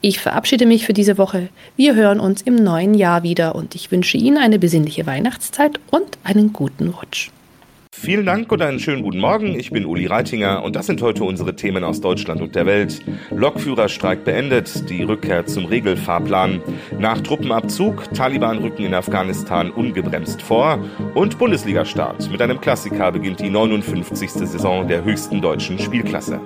Ich verabschiede mich für diese Woche. Wir hören uns im neuen Jahr wieder und ich wünsche Ihnen eine besinnliche Weihnachtszeit und einen guten Rutsch. Vielen Dank und einen schönen guten Morgen. Ich bin Uli Reitinger und das sind heute unsere Themen aus Deutschland und der Welt. Lokführerstreik beendet, die Rückkehr zum Regelfahrplan. Nach Truppenabzug, Taliban rücken in Afghanistan ungebremst vor und Bundesliga-Start. Mit einem Klassiker beginnt die 59. Saison der höchsten deutschen Spielklasse.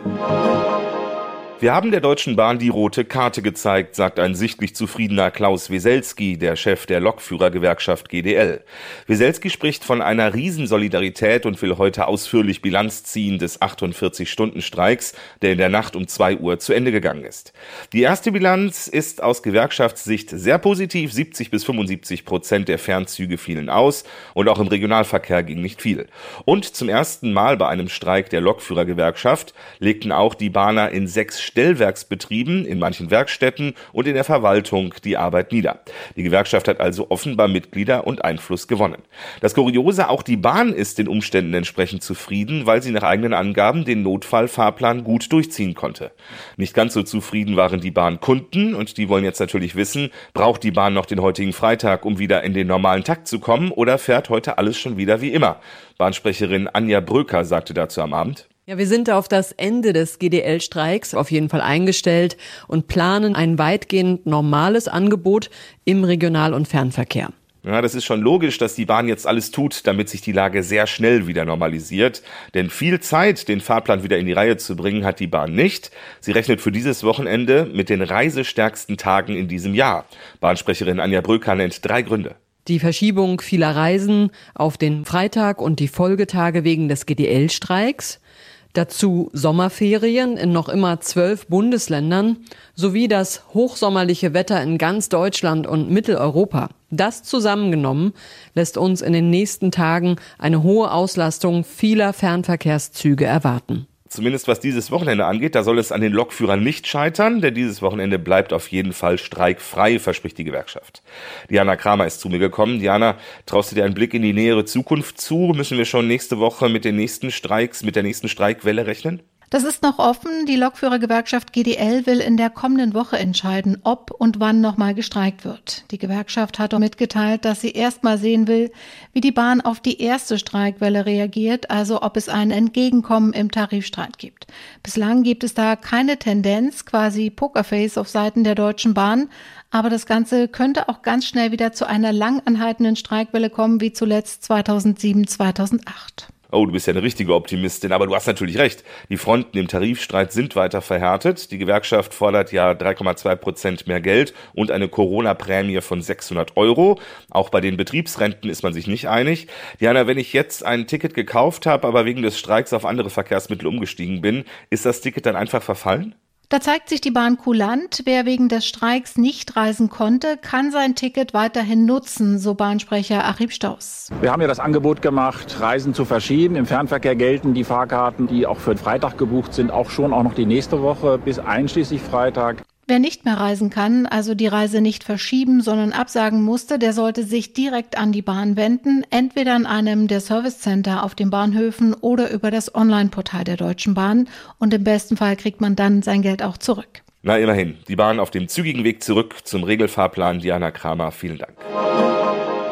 Wir haben der Deutschen Bahn die rote Karte gezeigt, sagt ein sichtlich zufriedener Klaus Weselski, der Chef der Lokführergewerkschaft GDL. Weselski spricht von einer Riesensolidarität und will heute ausführlich Bilanz ziehen des 48-Stunden-Streiks, der in der Nacht um 2 Uhr zu Ende gegangen ist. Die erste Bilanz ist aus Gewerkschaftssicht sehr positiv. 70 bis 75 Prozent der Fernzüge fielen aus und auch im Regionalverkehr ging nicht viel. Und zum ersten Mal bei einem Streik der Lokführergewerkschaft legten auch die Bahner in sechs Stellwerksbetrieben, in manchen Werkstätten und in der Verwaltung die Arbeit nieder. Die Gewerkschaft hat also offenbar Mitglieder und Einfluss gewonnen. Das Kuriose, auch die Bahn ist den Umständen entsprechend zufrieden, weil sie nach eigenen Angaben den Notfallfahrplan gut durchziehen konnte. Nicht ganz so zufrieden waren die Bahnkunden und die wollen jetzt natürlich wissen, braucht die Bahn noch den heutigen Freitag, um wieder in den normalen Takt zu kommen oder fährt heute alles schon wieder wie immer? Bahnsprecherin Anja Bröker sagte dazu am Abend. Ja, wir sind auf das Ende des GDL-Streiks auf jeden Fall eingestellt und planen ein weitgehend normales Angebot im Regional- und Fernverkehr. Ja, das ist schon logisch, dass die Bahn jetzt alles tut, damit sich die Lage sehr schnell wieder normalisiert. Denn viel Zeit, den Fahrplan wieder in die Reihe zu bringen, hat die Bahn nicht. Sie rechnet für dieses Wochenende mit den reisestärksten Tagen in diesem Jahr. Bahnsprecherin Anja Bröker nennt drei Gründe. Die Verschiebung vieler Reisen auf den Freitag und die Folgetage wegen des GDL-Streiks Dazu Sommerferien in noch immer zwölf Bundesländern sowie das hochsommerliche Wetter in ganz Deutschland und Mitteleuropa. Das zusammengenommen lässt uns in den nächsten Tagen eine hohe Auslastung vieler Fernverkehrszüge erwarten. Zumindest was dieses Wochenende angeht, da soll es an den Lokführern nicht scheitern, denn dieses Wochenende bleibt auf jeden Fall streikfrei, verspricht die Gewerkschaft. Diana Kramer ist zu mir gekommen. Diana, traust du dir einen Blick in die nähere Zukunft zu? Müssen wir schon nächste Woche mit den nächsten Streiks, mit der nächsten Streikwelle rechnen? Das ist noch offen. Die Lokführergewerkschaft GDL will in der kommenden Woche entscheiden, ob und wann nochmal gestreikt wird. Die Gewerkschaft hat auch mitgeteilt, dass sie erstmal sehen will, wie die Bahn auf die erste Streikwelle reagiert, also ob es ein Entgegenkommen im Tarifstreit gibt. Bislang gibt es da keine Tendenz, quasi Pokerface auf Seiten der Deutschen Bahn, aber das Ganze könnte auch ganz schnell wieder zu einer langanhaltenden Streikwelle kommen, wie zuletzt 2007, 2008. Oh, du bist ja eine richtige Optimistin, aber du hast natürlich recht. Die Fronten im Tarifstreit sind weiter verhärtet. Die Gewerkschaft fordert ja 3,2 Prozent mehr Geld und eine Corona-Prämie von 600 Euro. Auch bei den Betriebsrenten ist man sich nicht einig. Diana, wenn ich jetzt ein Ticket gekauft habe, aber wegen des Streiks auf andere Verkehrsmittel umgestiegen bin, ist das Ticket dann einfach verfallen? Da zeigt sich die Bahn kulant. Wer wegen des Streiks nicht reisen konnte, kann sein Ticket weiterhin nutzen, so Bahnsprecher Achim Staus. Wir haben ja das Angebot gemacht, Reisen zu verschieben. Im Fernverkehr gelten die Fahrkarten, die auch für Freitag gebucht sind, auch schon auch noch die nächste Woche bis einschließlich Freitag. Wer nicht mehr reisen kann, also die Reise nicht verschieben, sondern absagen musste, der sollte sich direkt an die Bahn wenden, entweder an einem der Servicecenter auf den Bahnhöfen oder über das Online-Portal der Deutschen Bahn und im besten Fall kriegt man dann sein Geld auch zurück. Na immerhin, die Bahn auf dem zügigen Weg zurück zum Regelfahrplan. Diana Kramer, vielen Dank.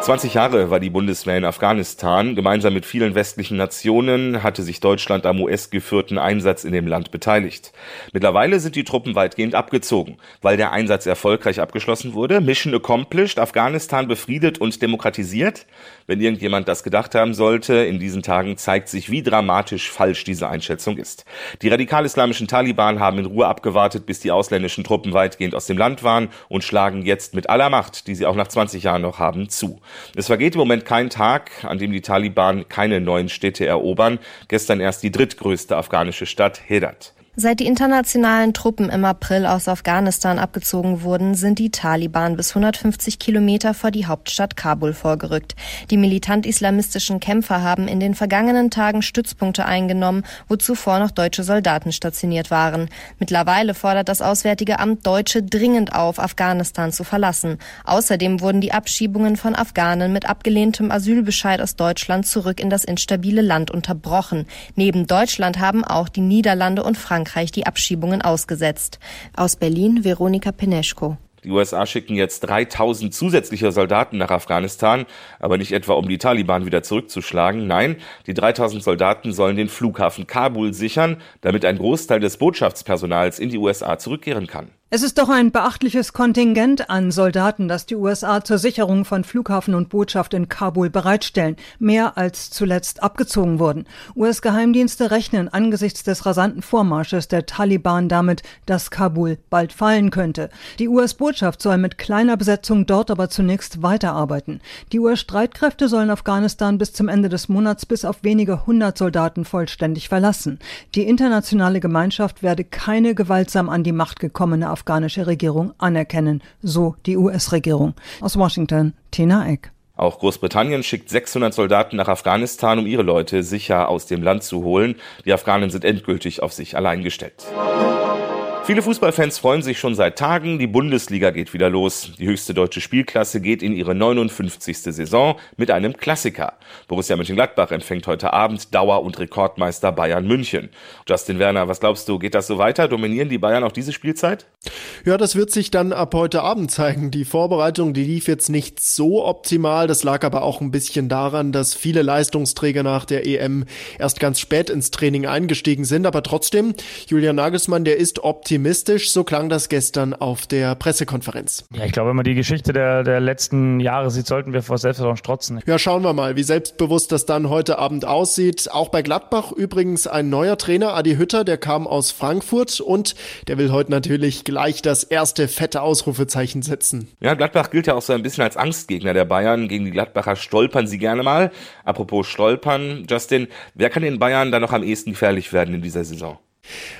20 Jahre war die Bundeswehr in Afghanistan. Gemeinsam mit vielen westlichen Nationen hatte sich Deutschland am US-geführten Einsatz in dem Land beteiligt. Mittlerweile sind die Truppen weitgehend abgezogen, weil der Einsatz erfolgreich abgeschlossen wurde. Mission accomplished, Afghanistan befriedet und demokratisiert. Wenn irgendjemand das gedacht haben sollte, in diesen Tagen zeigt sich, wie dramatisch falsch diese Einschätzung ist. Die radikal-islamischen Taliban haben in Ruhe abgewartet, bis die ausländischen Truppen weitgehend aus dem Land waren und schlagen jetzt mit aller Macht, die sie auch nach 20 Jahren noch haben, zu. Es vergeht im Moment kein Tag, an dem die Taliban keine neuen Städte erobern. Gestern erst die drittgrößte afghanische Stadt Herat. Seit die internationalen Truppen im April aus Afghanistan abgezogen wurden, sind die Taliban bis 150 Kilometer vor die Hauptstadt Kabul vorgerückt. Die militant-islamistischen Kämpfer haben in den vergangenen Tagen Stützpunkte eingenommen, wo zuvor noch deutsche Soldaten stationiert waren. Mittlerweile fordert das Auswärtige Amt Deutsche dringend auf, Afghanistan zu verlassen. Außerdem wurden die Abschiebungen von Afghanen mit abgelehntem Asylbescheid aus Deutschland zurück in das instabile Land unterbrochen. Neben Deutschland haben auch die Niederlande und Frankreich Frankreich die Abschiebungen ausgesetzt. Aus Berlin Veronika Peneschko. Die USA schicken jetzt 3000 zusätzliche Soldaten nach Afghanistan, aber nicht etwa um die Taliban wieder zurückzuschlagen. Nein, die 3000 Soldaten sollen den Flughafen Kabul sichern, damit ein Großteil des Botschaftspersonals in die USA zurückkehren kann. Es ist doch ein beachtliches Kontingent an Soldaten, das die USA zur Sicherung von Flughafen und Botschaft in Kabul bereitstellen, mehr als zuletzt abgezogen wurden. US-Geheimdienste rechnen angesichts des rasanten Vormarsches der Taliban damit, dass Kabul bald fallen könnte. Die US-Botschaft soll mit kleiner Besetzung dort aber zunächst weiterarbeiten. Die US-Streitkräfte sollen Afghanistan bis zum Ende des Monats bis auf wenige hundert Soldaten vollständig verlassen. Die internationale Gemeinschaft werde keine gewaltsam an die Macht gekommene afghanische Regierung anerkennen, so die US-Regierung. Aus Washington, Tina Eck. Auch Großbritannien schickt 600 Soldaten nach Afghanistan, um ihre Leute sicher aus dem Land zu holen. Die Afghanen sind endgültig auf sich allein gestellt. Viele Fußballfans freuen sich schon seit Tagen. Die Bundesliga geht wieder los. Die höchste deutsche Spielklasse geht in ihre 59. Saison mit einem Klassiker. Borussia Mönchengladbach empfängt heute Abend Dauer- und Rekordmeister Bayern München. Justin Werner, was glaubst du, geht das so weiter? Dominieren die Bayern auch diese Spielzeit? Ja, das wird sich dann ab heute Abend zeigen. Die Vorbereitung, die lief jetzt nicht so optimal. Das lag aber auch ein bisschen daran, dass viele Leistungsträger nach der EM erst ganz spät ins Training eingestiegen sind. Aber trotzdem, Julian Nagelsmann, der ist optimal optimistisch. So klang das gestern auf der Pressekonferenz. Ja, ich glaube, wenn man die Geschichte der, der letzten Jahre sieht, sollten wir vor Selbstvertrauen strotzen. Ja, schauen wir mal, wie selbstbewusst das dann heute Abend aussieht. Auch bei Gladbach übrigens ein neuer Trainer, Adi Hütter, der kam aus Frankfurt und der will heute natürlich gleich das erste fette Ausrufezeichen setzen. Ja, Gladbach gilt ja auch so ein bisschen als Angstgegner der Bayern. Gegen die Gladbacher stolpern sie gerne mal. Apropos stolpern, Justin, wer kann den Bayern da noch am ehesten gefährlich werden in dieser Saison?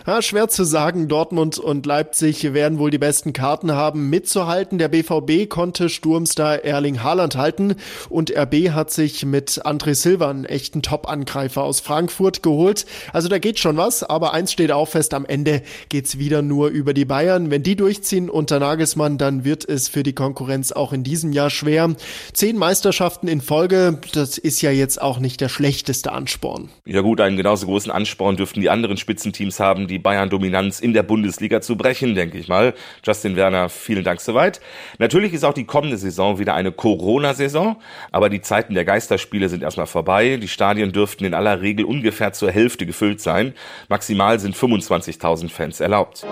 Ja, schwer zu sagen. Dortmund und Leipzig werden wohl die besten Karten haben, mitzuhalten. Der BVB konnte Sturmstar Erling Haaland halten und RB hat sich mit André Silva einen echten Top-Angreifer aus Frankfurt geholt. Also da geht schon was, aber eins steht auch fest, am Ende geht's wieder nur über die Bayern. Wenn die durchziehen unter Nagelsmann, dann wird es für die Konkurrenz auch in diesem Jahr schwer. Zehn Meisterschaften in Folge, das ist ja jetzt auch nicht der schlechteste Ansporn. Ja gut, einen genauso großen Ansporn dürften die anderen Spitzenteams Teams haben, die Bayern-Dominanz in der Bundesliga zu brechen, denke ich mal. Justin Werner, vielen Dank soweit. Natürlich ist auch die kommende Saison wieder eine Corona-Saison, aber die Zeiten der Geisterspiele sind erstmal vorbei. Die Stadien dürften in aller Regel ungefähr zur Hälfte gefüllt sein. Maximal sind 25.000 Fans erlaubt.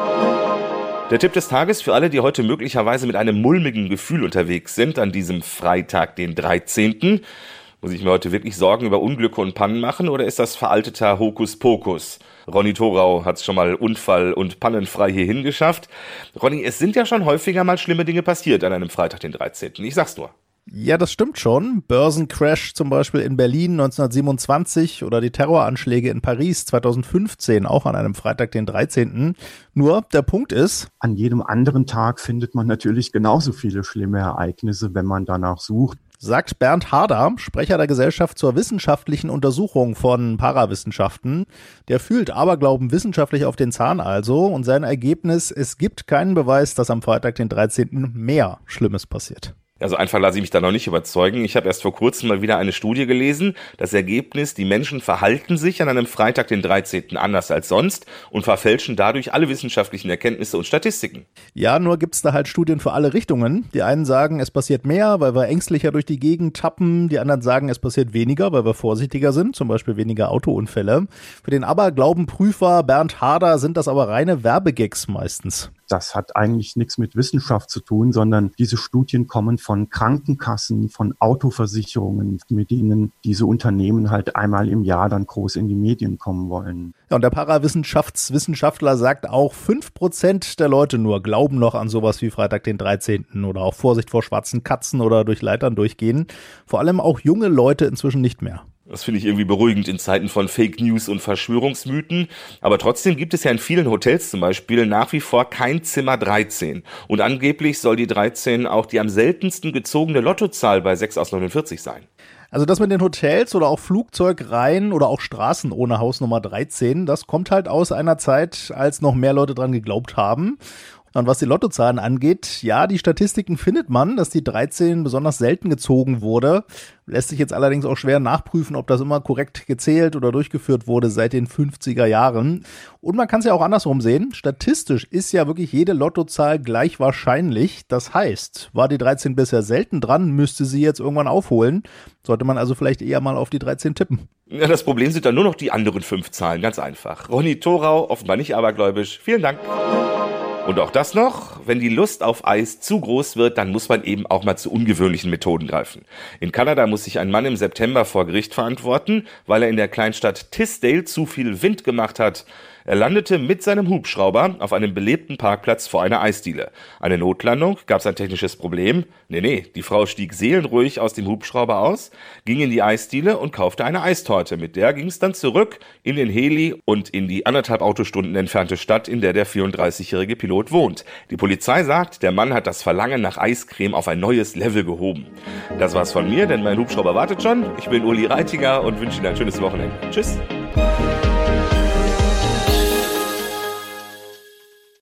Der Tipp des Tages für alle, die heute möglicherweise mit einem mulmigen Gefühl unterwegs sind, an diesem Freitag, den 13. Muss ich mir heute wirklich Sorgen über Unglücke und Pannen machen oder ist das veralteter Hokuspokus? Ronny Thorau hat es schon mal unfall- und pannenfrei hierhin geschafft. Ronny, es sind ja schon häufiger mal schlimme Dinge passiert an einem Freitag, den 13. Ich sag's nur. Ja, das stimmt schon. Börsencrash zum Beispiel in Berlin 1927 oder die Terroranschläge in Paris 2015 auch an einem Freitag, den 13. Nur der Punkt ist, an jedem anderen Tag findet man natürlich genauso viele schlimme Ereignisse, wenn man danach sucht sagt Bernd Harder, Sprecher der Gesellschaft zur wissenschaftlichen Untersuchung von Parawissenschaften. Der fühlt Aberglauben wissenschaftlich auf den Zahn also und sein Ergebnis, es gibt keinen Beweis, dass am Freitag, den 13. mehr Schlimmes passiert. Also einfach lasse ich mich da noch nicht überzeugen. Ich habe erst vor kurzem mal wieder eine Studie gelesen. Das Ergebnis, die Menschen verhalten sich an einem Freitag, den 13. anders als sonst und verfälschen dadurch alle wissenschaftlichen Erkenntnisse und Statistiken. Ja, nur gibt's da halt Studien für alle Richtungen. Die einen sagen, es passiert mehr, weil wir ängstlicher durch die Gegend tappen. Die anderen sagen, es passiert weniger, weil wir vorsichtiger sind, zum Beispiel weniger Autounfälle. Für den Aberglaubenprüfer Bernd Harder sind das aber reine Werbegags meistens das hat eigentlich nichts mit Wissenschaft zu tun, sondern diese Studien kommen von Krankenkassen, von Autoversicherungen, mit denen diese Unternehmen halt einmal im Jahr dann groß in die Medien kommen wollen. Ja, und der Parawissenschaftswissenschaftler sagt auch, fünf Prozent der Leute nur glauben noch an sowas wie Freitag den 13. oder auch Vorsicht vor schwarzen Katzen oder durch Leitern durchgehen. Vor allem auch junge Leute inzwischen nicht mehr. Das finde ich irgendwie beruhigend in Zeiten von Fake News und Verschwörungsmythen. Aber trotzdem gibt es ja in vielen Hotels zum Beispiel nach wie vor kein Zimmer 13. Und angeblich soll die 13 auch die am seltensten gezogene Lottozahl bei 6 aus 49 sein. Also das mit den Hotels oder auch Flugzeugreihen oder auch Straßen ohne Hausnummer 13, das kommt halt aus einer Zeit, als noch mehr Leute dran geglaubt haben. Und was die Lottozahlen angeht, ja, die Statistiken findet man, dass die 13 besonders selten gezogen wurde. Lässt sich jetzt allerdings auch schwer nachprüfen, ob das immer korrekt gezählt oder durchgeführt wurde seit den 50er Jahren. Und man kann es ja auch andersrum sehen. Statistisch ist ja wirklich jede Lottozahl gleich wahrscheinlich. Das heißt, war die 13 bisher selten dran, müsste sie jetzt irgendwann aufholen. Sollte man also vielleicht eher mal auf die 13 tippen. Ja, das Problem sind dann nur noch die anderen fünf Zahlen, ganz einfach. Ronny Thorau, offenbar nicht abergläubisch. Vielen Dank. Und auch das noch, wenn die Lust auf Eis zu groß wird, dann muss man eben auch mal zu ungewöhnlichen Methoden greifen. In Kanada muss sich ein Mann im September vor Gericht verantworten, weil er in der Kleinstadt Tisdale zu viel Wind gemacht hat. Er landete mit seinem Hubschrauber auf einem belebten Parkplatz vor einer Eisdiele. Eine Notlandung? Gab es ein technisches Problem? Nee, nee, die Frau stieg seelenruhig aus dem Hubschrauber aus, ging in die Eisdiele und kaufte eine Eistorte. Mit der ging es dann zurück in den Heli und in die anderthalb Autostunden entfernte Stadt, in der der 34-jährige Pilot wohnt. Die Polizei sagt, der Mann hat das Verlangen nach Eiscreme auf ein neues Level gehoben. Das war's von mir, denn mein Hubschrauber wartet schon. Ich bin Uli Reitinger und wünsche Ihnen ein schönes Wochenende. Tschüss.